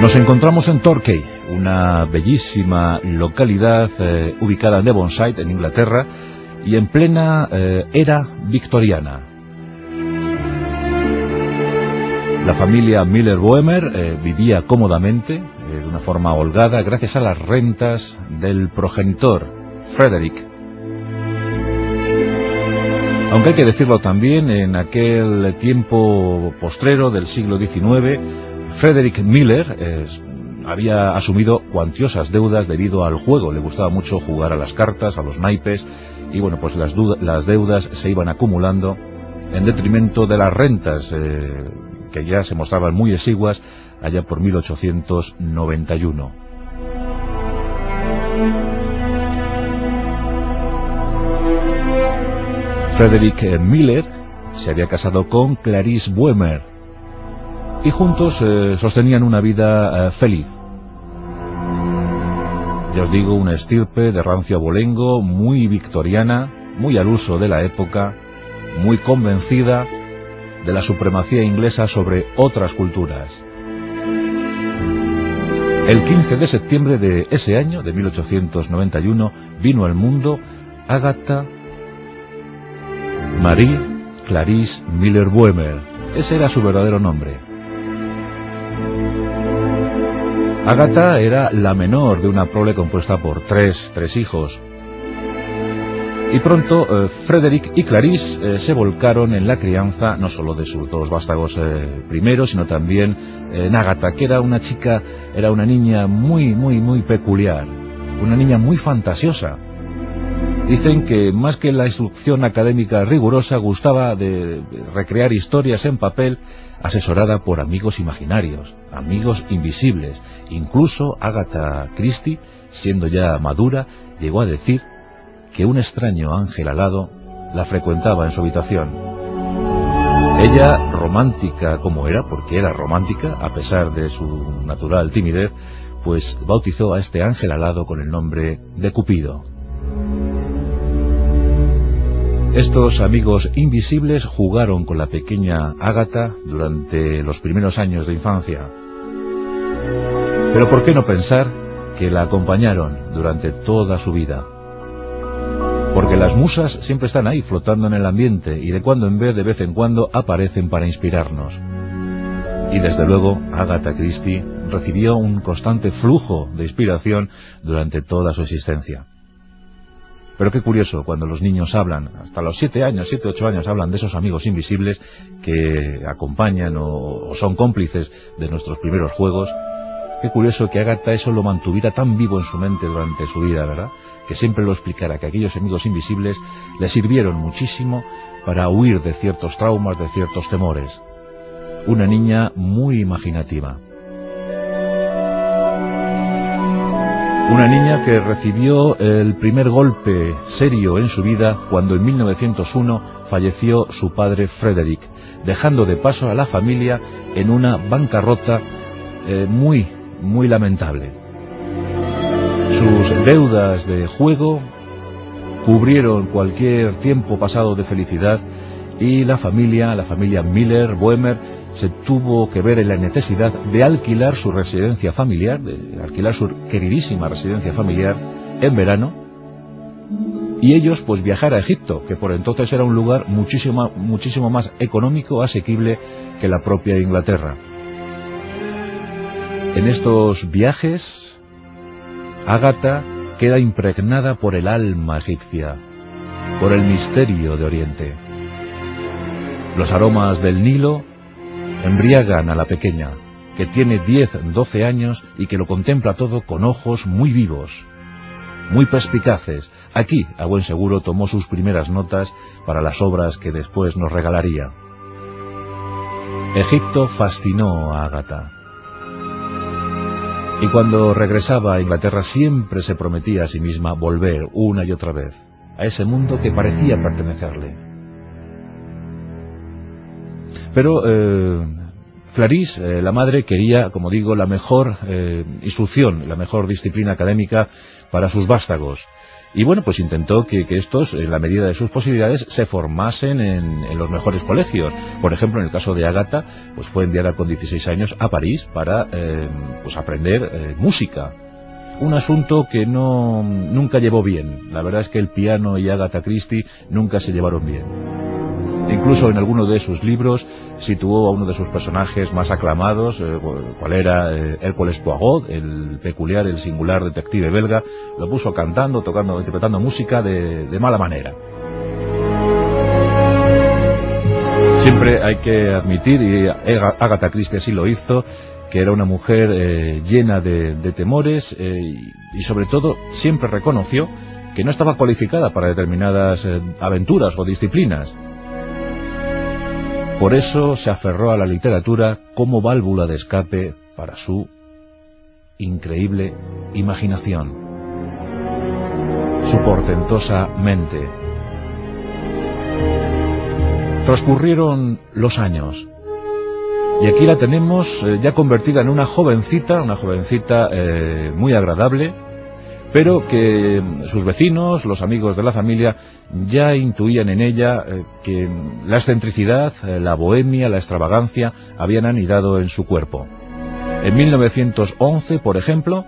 Nos encontramos en Torquay, una bellísima localidad eh, ubicada en Devonshire, en Inglaterra, y en plena eh, era victoriana. La familia Miller-Boemer eh, vivía cómodamente, de una forma holgada, gracias a las rentas del progenitor, Frederick. Aunque hay que decirlo también, en aquel tiempo postrero del siglo XIX, Frederick Miller había asumido cuantiosas deudas debido al juego. Le gustaba mucho jugar a las cartas, a los naipes, y bueno, pues las, las deudas se iban acumulando en detrimento de las rentas, eh, que ya se mostraban muy exiguas allá por 1891. Frederick Miller se había casado con Clarice Boemer, y juntos eh, sostenían una vida eh, feliz. Ya os digo, una estirpe de rancio abolengo, muy victoriana, muy al uso de la época, muy convencida de la supremacía inglesa sobre otras culturas. El 15 de septiembre de ese año, de 1891, vino al mundo Agatha Marie Clarice Miller-Boemer. Ese era su verdadero nombre. Agatha era la menor de una prole compuesta por tres, tres hijos. Y pronto eh, Frederick y Clarice eh, se volcaron en la crianza no solo de sus dos vástagos eh, primeros, sino también en Agatha, que era una chica, era una niña muy, muy, muy peculiar, una niña muy fantasiosa. Dicen que más que la instrucción académica rigurosa gustaba de recrear historias en papel asesorada por amigos imaginarios, amigos invisibles. Incluso Agatha Christie, siendo ya madura, llegó a decir que un extraño ángel alado la frecuentaba en su habitación. Ella, romántica como era, porque era romántica, a pesar de su natural timidez, pues bautizó a este ángel alado con el nombre de Cupido. Estos amigos invisibles jugaron con la pequeña Ágata durante los primeros años de infancia. Pero ¿por qué no pensar que la acompañaron durante toda su vida? Porque las musas siempre están ahí flotando en el ambiente y de cuando en vez de vez en cuando aparecen para inspirarnos. Y desde luego Agatha Christie recibió un constante flujo de inspiración durante toda su existencia. Pero qué curioso, cuando los niños hablan, hasta los siete años, siete, ocho años, hablan de esos amigos invisibles que acompañan o, son cómplices de nuestros primeros juegos, qué curioso que Agatha eso lo mantuviera tan vivo en su mente durante su vida, ¿verdad? Que siempre lo explicara, que aquellos amigos invisibles le sirvieron muchísimo para huir de ciertos traumas, de ciertos temores. Una niña muy imaginativa. Una niña que recibió el primer golpe serio en su vida cuando en 1901 falleció su padre Frederick, dejando de paso a la familia en una bancarrota eh, muy, muy lamentable. Sus deudas de juego cubrieron cualquier tiempo pasado de felicidad y la familia, la familia Miller, Boemer, se tuvo que ver en la necesidad de alquilar su residencia familiar, de alquilar su queridísima residencia familiar en verano, y ellos pues viajar a Egipto, que por entonces era un lugar muchísimo, muchísimo más económico, asequible que la propia Inglaterra. En estos viajes, Ágata queda impregnada por el alma egipcia, por el misterio de Oriente. Los aromas del Nilo embriagan a la pequeña, que tiene 10, 12 años y que lo contempla todo con ojos muy vivos, muy perspicaces. Aquí, a buen seguro, tomó sus primeras notas para las obras que después nos regalaría. Egipto fascinó a Agatha. Y cuando regresaba a Inglaterra siempre se prometía a sí misma volver una y otra vez a ese mundo que parecía pertenecerle. Pero eh, Clarice, eh, la madre, quería, como digo, la mejor eh, instrucción, la mejor disciplina académica para sus vástagos. Y bueno, pues intentó que, estos, en la medida de sus posibilidades, se formasen en, los mejores colegios. Por ejemplo, en el caso de Agatha, pues fue enviada con 16 años a París para eh, pues aprender eh, música. Un asunto que no, nunca llevó bien. La verdad es que el piano y Agatha Christie nunca se llevaron bien. Incluso en alguno de sus libros situó a uno de sus personajes más aclamados, eh, cual era eh, Hércules Poirot, el peculiar, el singular detective belga, lo puso cantando, tocando, interpretando música de, mala manera. Siempre hay que admitir, y Agatha Christie así lo hizo, que era una mujer eh, llena de, temores y sobre todo siempre reconoció que no estaba cualificada para determinadas aventuras o disciplinas. Por eso se aferró a la literatura como válvula de escape para su increíble imaginación, su portentosa mente. Transcurrieron los años, y aquí la tenemos eh, ya convertida en una jovencita, una jovencita eh, muy agradable, pero que sus vecinos, los amigos de la familia, ya intuían en ella eh, que la excentricidad, eh, la bohemia, la extravagancia habían anidado en su cuerpo. En 1911, por ejemplo,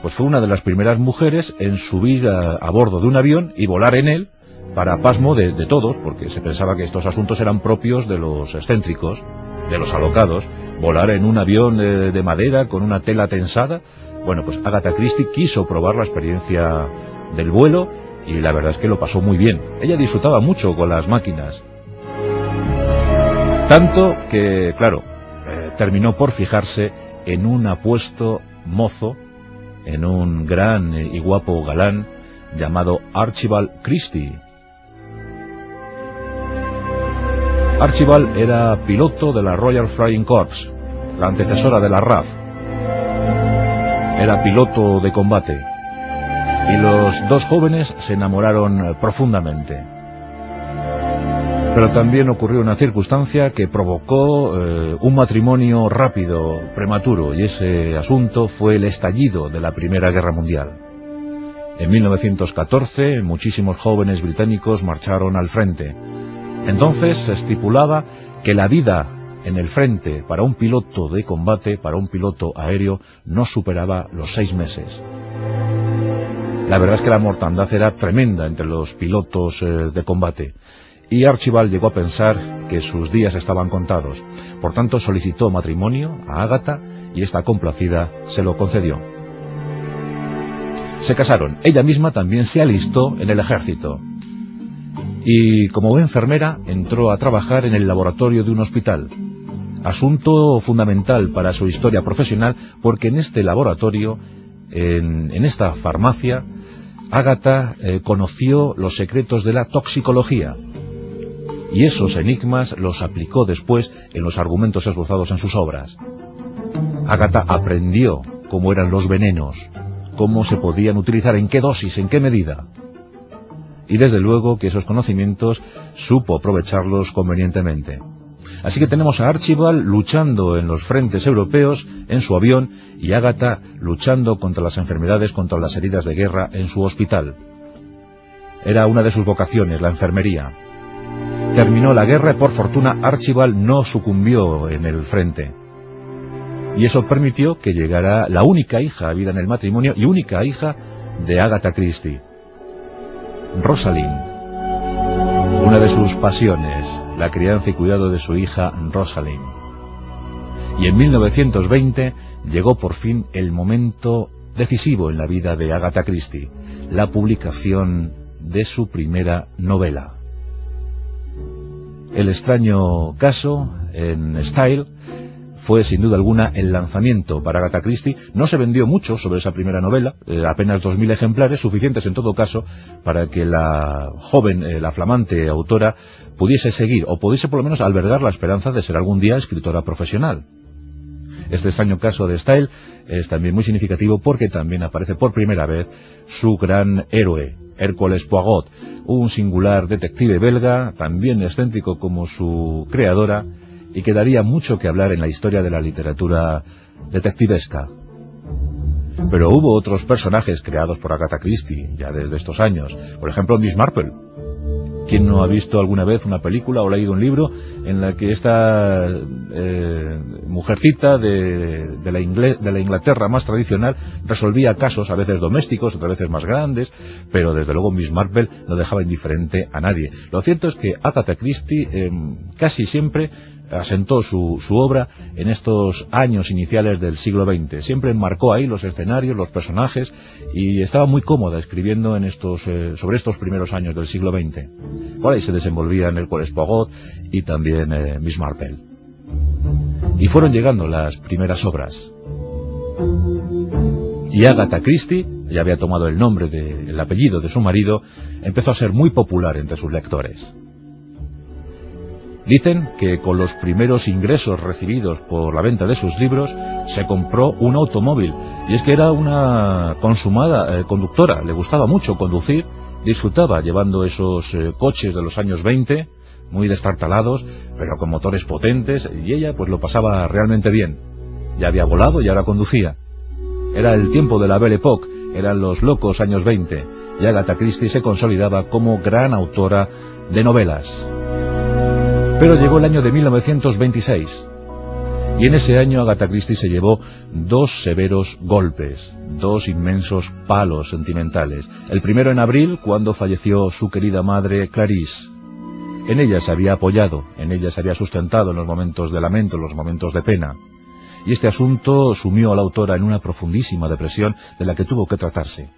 pues fue una de las primeras mujeres en subir a, bordo de un avión y volar en él, para pasmo de, todos, porque se pensaba que estos asuntos eran propios de los excéntricos, de los alocados, volar en un avión de madera con una tela tensada, bueno, pues Agatha Christie quiso probar la experiencia del vuelo y la verdad es que lo pasó muy bien. Ella disfrutaba mucho con las máquinas. Tanto que, claro, eh, terminó por fijarse en un apuesto mozo, en un gran y guapo galán llamado Archibald Christie. Archibald era piloto de la Royal Flying Corps, la antecesora de la RAF, era piloto de combate y los dos jóvenes se enamoraron profundamente. Pero también ocurrió una circunstancia que provocó eh, un matrimonio rápido, prematuro, y ese asunto fue el estallido de la Primera Guerra Mundial. En 1914 muchísimos jóvenes británicos marcharon al frente. Entonces se estipulaba que la vida en el frente para un piloto de combate, para un piloto aéreo, no superaba los seis meses. La verdad es que la mortandad era tremenda entre los pilotos eh, de combate y Archibald llegó a pensar que sus días estaban contados. Por tanto, solicitó matrimonio a Ágata y esta complacida se lo concedió. Se casaron. Ella misma también se alistó en el ejército. Y como enfermera entró a trabajar en el laboratorio de un hospital asunto fundamental para su historia profesional porque en este laboratorio, en, esta farmacia, Ágata eh, conoció los secretos de la toxicología y esos enigmas los aplicó después en los argumentos esbozados en sus obras. Ágata aprendió cómo eran los venenos, cómo se podían utilizar, en qué dosis, en qué medida. Y desde luego que esos conocimientos supo aprovecharlos convenientemente. Así que tenemos a Archibald luchando en los frentes europeos en su avión y Agatha luchando contra las enfermedades, contra las heridas de guerra en su hospital. Era una de sus vocaciones, la enfermería. Terminó la guerra y por fortuna Archibald no sucumbió en el frente. Y eso permitió que llegara la única hija vida en el matrimonio y única hija de Agatha Christie, Rosalind. Una de sus pasiones, la crianza y cuidado de su hija Rosalind. Y en 1920 llegó por fin el momento decisivo en la vida de Agatha Christie, la publicación de su primera novela. El extraño caso en Style fue sin duda alguna el lanzamiento para Agatha Christie. No se vendió mucho sobre esa primera novela, eh, apenas 2.000 ejemplares, suficientes en todo caso para que la joven, eh, la flamante autora pudiese seguir o pudiese por lo menos albergar la esperanza de ser algún día escritora profesional. Este extraño caso de Style es también muy significativo porque también aparece por primera vez su gran héroe, Hércules Poirot, un singular detective belga, también excéntrico como su creadora, y que daría mucho que hablar en la historia de la literatura detectivesca. Pero hubo otros personajes creados por Agatha Christie ya desde estos años. Por ejemplo, Miss Marple. ¿Quién no ha visto alguna vez una película o leído un libro en la que esta eh, mujercita de, la de la Inglaterra más tradicional resolvía casos, a veces domésticos, otras veces más grandes, pero desde luego Miss Marple no dejaba indiferente a nadie. Lo cierto es que Agatha Christie eh, casi siempre asentó su, su, obra en estos años iniciales del siglo XX. Siempre enmarcó ahí los escenarios, los personajes, y estaba muy cómoda escribiendo en estos, eh, sobre estos primeros años del siglo XX. Por ahí se desenvolvían el Pogot y también eh, Miss Marple. Y fueron llegando las primeras obras. Y Agatha Christie, ya había tomado el nombre del apellido de su marido, empezó a ser muy popular entre sus lectores. Dicen que con los primeros ingresos recibidos por la venta de sus libros se compró un automóvil y es que era una consumada eh, conductora, le gustaba mucho conducir, disfrutaba llevando esos eh, coches de los años 20, muy destartalados, pero con motores potentes y ella pues lo pasaba realmente bien. Ya había volado y ahora conducía. Era el tiempo de la Belle Époque, eran los locos años 20 y Agatha Christie se consolidaba como gran autora de novelas. Pero llegó el año de 1926 y en ese año Agatha Christie se llevó dos severos golpes, dos inmensos palos sentimentales. El primero en abril, cuando falleció su querida madre Clarice. En ella se había apoyado, en ella se había sustentado en los momentos de lamento, en los momentos de pena. Y este asunto sumió a la autora en una profundísima depresión de la que tuvo que tratarse.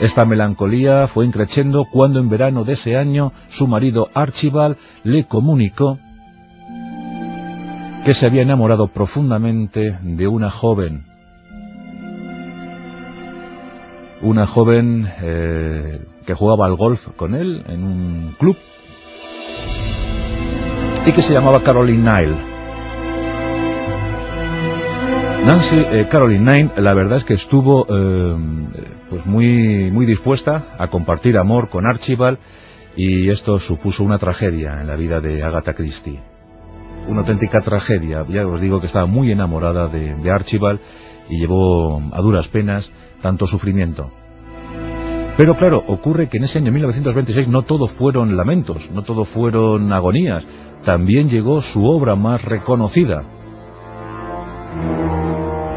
Esta melancolía fue increciendo cuando en verano de ese año su marido Archibald le comunicó que se había enamorado profundamente de una joven. Una joven eh, que jugaba al golf con él en un club y que se llamaba Caroline Nile. Nancy eh, Caroline Nine, la verdad es que estuvo eh, pues muy, muy dispuesta a compartir amor con Archibald y esto supuso una tragedia en la vida de Agatha Christie. Una auténtica tragedia. Ya os digo que estaba muy enamorada de, Archibald y llevó a duras penas tanto sufrimiento. Pero claro, ocurre que en ese año 1926 no todo fueron lamentos, no todo fueron agonías. También llegó su obra más reconocida,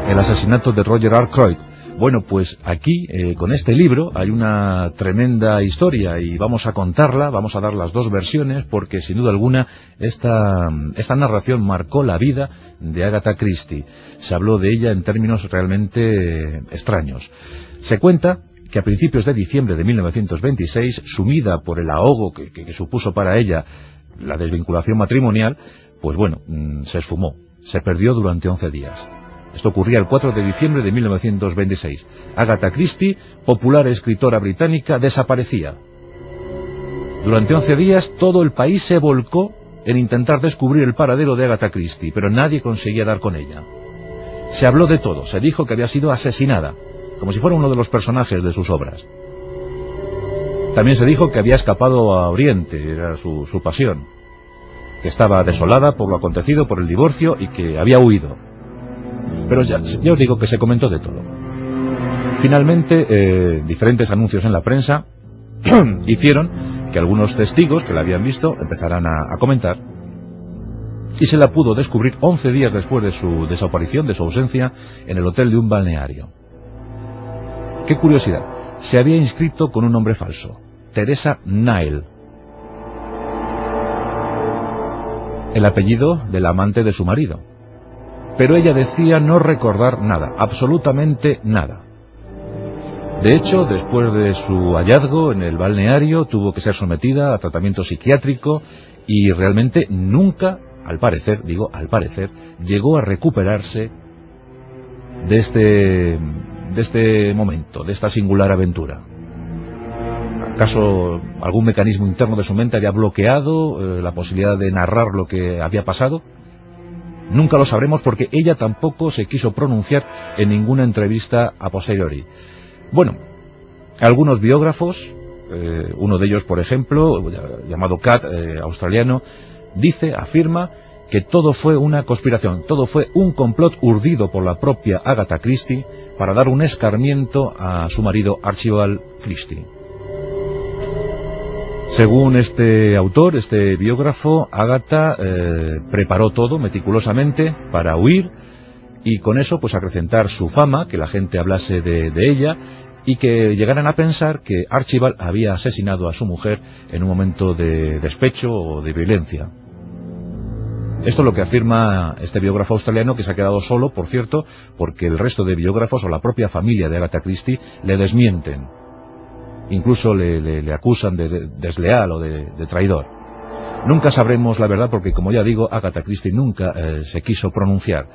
el asesinato de Roger Arkwright. Bueno, pues aquí, eh, con este libro, hay una tremenda historia y vamos a contarla, vamos a dar las dos versiones, porque sin duda alguna esta, esta narración marcó la vida de Agatha Christie. Se habló de ella en términos realmente extraños. Se cuenta que a principios de diciembre de 1926, sumida por el ahogo que, que supuso para ella la desvinculación matrimonial, pues bueno, mm, se esfumó, se perdió durante 11 días. Esto ocurría el 4 de diciembre de 1926. Agatha Christie, popular escritora británica, desaparecía. Durante 11 días todo el país se volcó en intentar descubrir el paradero de Agatha Christie, pero nadie conseguía dar con ella. Se habló de todo, se dijo que había sido asesinada, como si fuera uno de los personajes de sus obras. También se dijo que había escapado a Oriente, era su, su pasión, que estaba desolada por lo acontecido por el divorcio y que había huido. Pero ya, os digo que se comentó de todo. Finalmente, eh, diferentes anuncios en la prensa hicieron que algunos testigos que la habían visto empezaran a, comentar y se la pudo descubrir 11 días después de su desaparición, de su ausencia, en el hotel de un balneario. Qué curiosidad, se había inscrito con un nombre falso, Teresa Nile, el apellido del amante de su marido pero ella decía no recordar nada, absolutamente nada. De hecho, después de su hallazgo en el balneario, tuvo que ser sometida a tratamiento psiquiátrico y realmente nunca, al parecer, digo al parecer, llegó a recuperarse de este, de este momento, de esta singular aventura. ¿Acaso algún mecanismo interno de su mente había bloqueado eh, la posibilidad de narrar lo que había pasado? Nunca lo sabremos porque ella tampoco se quiso pronunciar en ninguna entrevista a posteriori. Bueno, algunos biógrafos, eh, uno de ellos, por ejemplo, llamado Cat, eh, australiano, dice, afirma que todo fue una conspiración, todo fue un complot urdido por la propia Agatha Christie para dar un escarmiento a su marido Archibald Christie. Según este autor, este biógrafo, Agatha eh, preparó todo meticulosamente para huir y con eso pues acrecentar su fama, que la gente hablase de, de ella y que llegaran a pensar que Archibald había asesinado a su mujer en un momento de despecho o de violencia. Esto es lo que afirma este biógrafo australiano que se ha quedado solo, por cierto, porque el resto de biógrafos o la propia familia de Agatha Christie le desmienten. Incluso le, acusan de, desleal o de, traidor. Nunca sabremos la verdad porque, como ya digo, Agatha Christie nunca eh, se quiso pronunciar.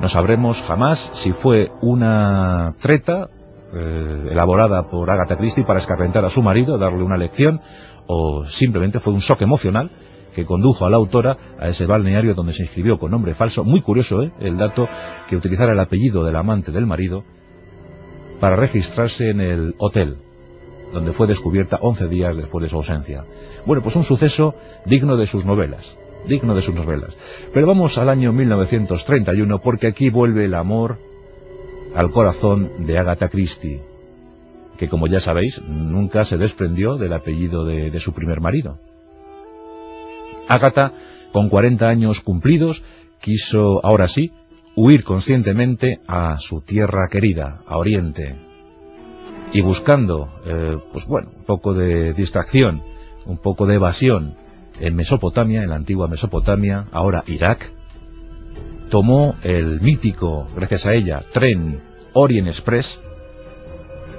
No sabremos jamás si fue una treta eh, elaborada por Agatha Christie para escarrentar a su marido, darle una lección, o simplemente fue un shock emocional que condujo a la autora a ese balneario donde se inscribió con nombre falso. Muy curioso, ¿eh? El dato que utilizara el apellido del amante del marido para registrarse en el hotel, donde fue descubierta 11 días después de su ausencia. Bueno, pues un suceso digno de sus novelas, digno de sus novelas. Pero vamos al año 1931 porque aquí vuelve el amor al corazón de Agatha Christie, que como ya sabéis, nunca se desprendió del apellido de, su primer marido. Agatha, con 40 años cumplidos, quiso, ahora sí, huir conscientemente a su tierra querida, a Oriente, y buscando, eh, pues bueno, un poco de distracción, un poco de evasión en Mesopotamia, en la antigua Mesopotamia, ahora Irak, tomó el mítico, gracias a ella, tren Orient Express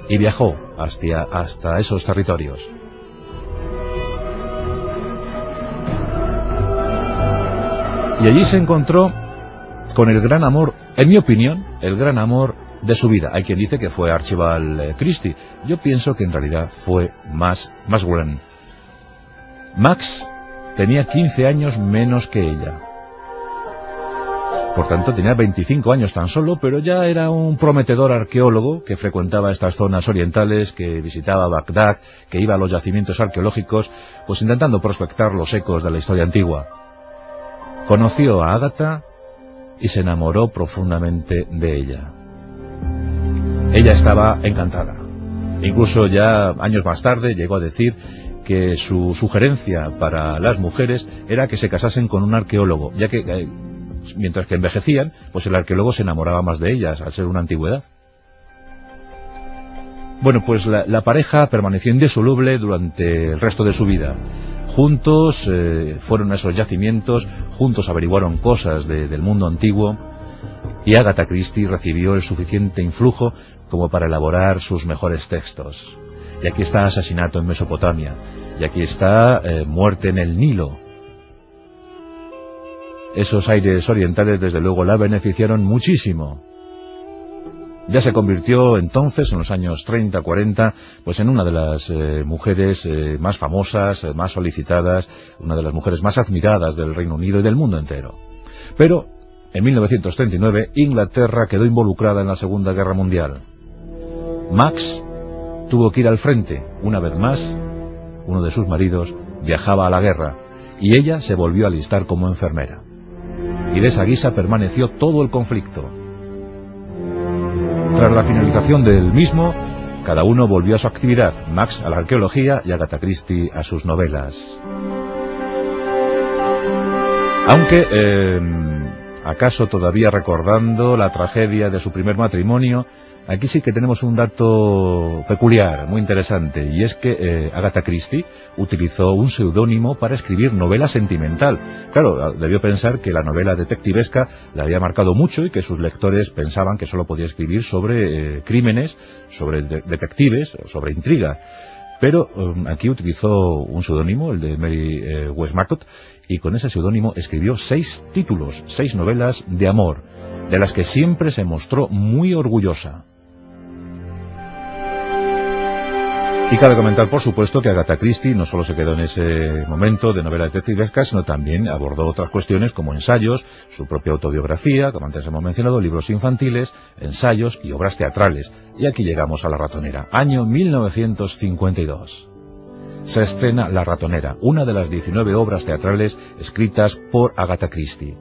y viajó hasta, hasta esos territorios. Y allí se encontró con el gran amor, en mi opinión, el gran amor de su vida. Hay quien dice que fue Archibald eh, Christie. Yo pienso que en realidad fue más, gran. Max tenía 15 años menos que ella. Por tanto, tenía 25 años tan solo, pero ya era un prometedor arqueólogo que frecuentaba estas zonas orientales, que visitaba Bagdad, que iba a los yacimientos arqueológicos, pues intentando prospectar los ecos de la historia antigua. Conoció a Ágata y se enamoró profundamente de ella. Ella estaba encantada. Incluso ya años más tarde llegó a decir que su sugerencia para las mujeres era que se casasen con un arqueólogo, ya que eh, mientras que envejecían, pues el arqueólogo se enamoraba más de ellas, al ser una antigüedad. Bueno, pues la, pareja permaneció indisoluble durante el resto de su vida. Juntos eh, fueron a esos yacimientos, juntos averiguaron cosas del mundo antiguo, y Agatha Christie recibió el suficiente influjo como para elaborar sus mejores textos. Y aquí está Asesinato en Mesopotamia, y aquí está eh, Muerte en el Nilo, esos aires orientales desde luego la beneficiaron muchísimo. Ya se convirtió entonces, en los años 30-40, pues en una de las eh, mujeres eh, más famosas, más solicitadas, una de las mujeres más admiradas del Reino Unido y del mundo entero. Pero, en 1939, Inglaterra quedó involucrada en la Segunda Guerra Mundial. Max tuvo que ir al frente, una vez más, uno de sus maridos viajaba a la guerra, y ella se volvió a alistar como enfermera y de esa guisa permaneció todo el conflicto. Tras la finalización del mismo, cada uno volvió a su actividad, Max a la arqueología y Agatha Christie a sus novelas. Aunque, eh, acaso todavía recordando la tragedia de su primer matrimonio, Aquí sí que tenemos un dato peculiar, muy interesante, y es que eh, Agatha Christie utilizó un seudónimo para escribir novela sentimental. Claro, debió pensar que la novela detectivesca le había marcado mucho y que sus lectores pensaban que solo podía escribir sobre eh, crímenes, sobre detectives, sobre intriga. Pero um, aquí utilizó un seudónimo, el de Mary eh, Westmacott, y con ese seudónimo escribió seis títulos, seis novelas de amor, de las que siempre se mostró muy orgullosa. Y cabe comentar, por supuesto, que Agatha Christie no solo se quedó en ese momento de novela detectivesca, sino también abordó otras cuestiones como ensayos, su propia autobiografía, como antes hemos mencionado, libros infantiles, ensayos y obras teatrales. Y aquí llegamos a la ratonera, año 1952. se estrena La ratonera, una de las 19 obras teatrales escritas por Agatha Christie.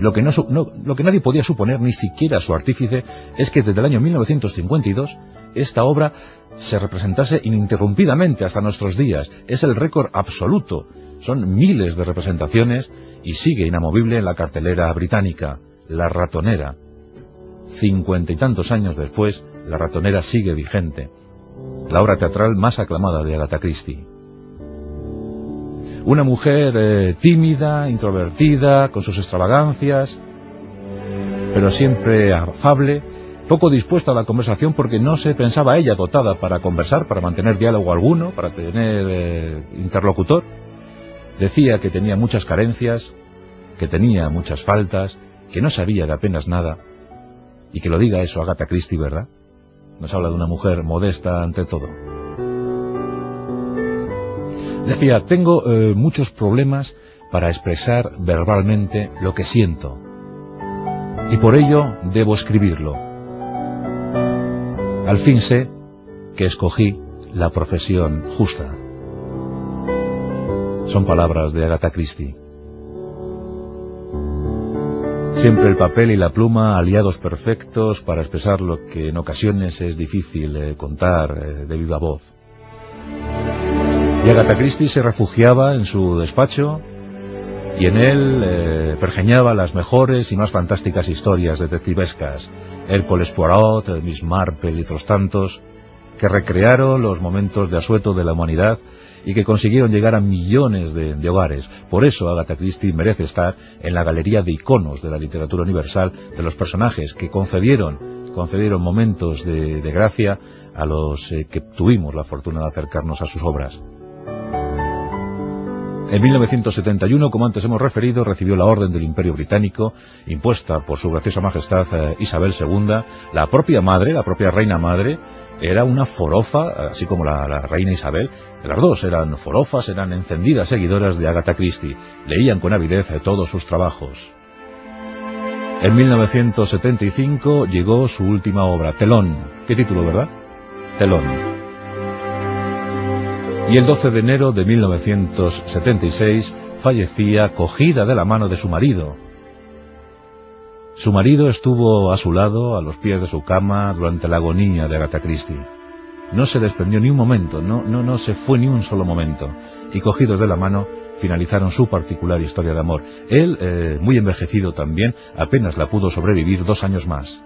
Lo que, no, lo que nadie podía suponer, ni siquiera su artífice, es que desde el año 1952 esta obra se representase ininterrumpidamente hasta nuestros días. Es el récord absoluto. Son miles de representaciones y sigue inamovible en la cartelera británica, La ratonera. Cincuenta y tantos años después, La ratonera sigue vigente. La obra teatral más aclamada de Agatha Christie. Una mujer eh, tímida, introvertida, con sus extravagancias, pero siempre afable, poco dispuesta a la conversación porque no se pensaba ella dotada para conversar, para mantener diálogo alguno, para tener eh, interlocutor. Decía que tenía muchas carencias, que tenía muchas faltas, que no sabía de apenas nada, y que lo diga eso Agatha Christie, ¿verdad? Nos habla de una mujer modesta ante todo. Decía, tengo eh, muchos problemas para expresar verbalmente lo que siento. Y por ello debo escribirlo. Al fin sé que escogí la profesión justa. Son palabras de Agatha Christie. Siempre el papel y la pluma aliados perfectos para expresar lo que en ocasiones es difícil eh, contar eh, de viva voz. Y Agatha Christie se refugiaba en su despacho y en él eh, pergeñaba las mejores y más fantásticas historias detectivescas, Hércules Poirot, Miss Marple y otros tantos, que recrearon los momentos de asueto de la humanidad y que consiguieron llegar a millones de, hogares. Por eso Agatha Christie merece estar en la galería de iconos de la literatura universal de los personajes que concedieron, concedieron momentos de, gracia a los eh, que tuvimos la fortuna de acercarnos a sus obras. En 1971, como antes hemos referido, recibió la Orden del Imperio Británico, impuesta por su graciosa majestad eh, Isabel II. La propia madre, la propia reina madre, era una forofa, así como la, reina Isabel. Las dos eran forofas, eran encendidas seguidoras de Agatha Christie. Leían con avidez todos sus trabajos. En 1975 llegó su última obra, Telón. ¿Qué título, verdad? Telón y el 12 de enero de 1976 fallecía cogida de la mano de su marido. Su marido estuvo a su lado, a los pies de su cama, durante la agonía de Agatha Christie. No se desprendió ni un momento, no, no, no se fue ni un solo momento, y cogidos de la mano finalizaron su particular historia de amor. Él, eh, muy envejecido también, apenas la pudo sobrevivir dos años más.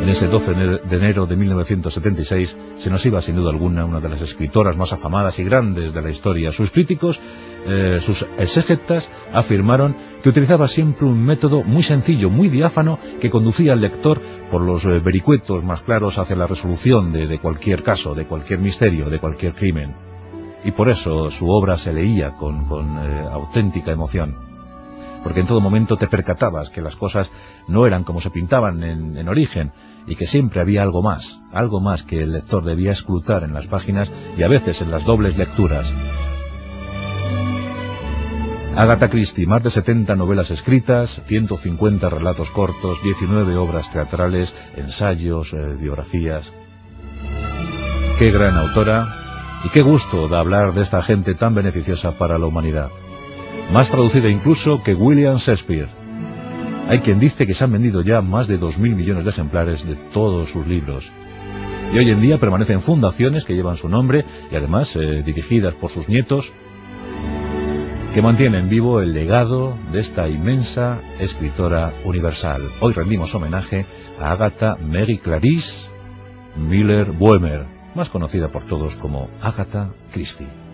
En ese 12 de enero de 1976 se nos iba sin duda alguna una de las escritoras más afamadas y grandes de la historia. Sus críticos, eh, sus exégetas, afirmaron que utilizaba siempre un método muy sencillo, muy diáfano, que conducía al lector por los eh, vericuetos más claros hacia la resolución de, cualquier caso, de cualquier misterio, de cualquier crimen. Y por eso su obra se leía con, eh, auténtica emoción porque en todo momento te percatabas que las cosas no eran como se pintaban en, origen y que siempre había algo más, algo más que el lector debía escrutar en las páginas y a veces en las dobles lecturas. Agatha Christie, más de 70 novelas escritas, 150 relatos cortos, 19 obras teatrales, ensayos, eh, biografías. Qué gran autora y qué gusto da hablar de esta gente tan beneficiosa para la humanidad más traducida incluso que William Shakespeare. Hay quien dice que se han vendido ya más de 2.000 millones de ejemplares de todos sus libros. Y hoy en día permanecen fundaciones que llevan su nombre y además eh, dirigidas por sus nietos, que mantienen vivo el legado de esta inmensa escritora universal. Hoy rendimos homenaje a Agatha Mary Clarice Miller Boehmer, más conocida por todos como Agatha Christie.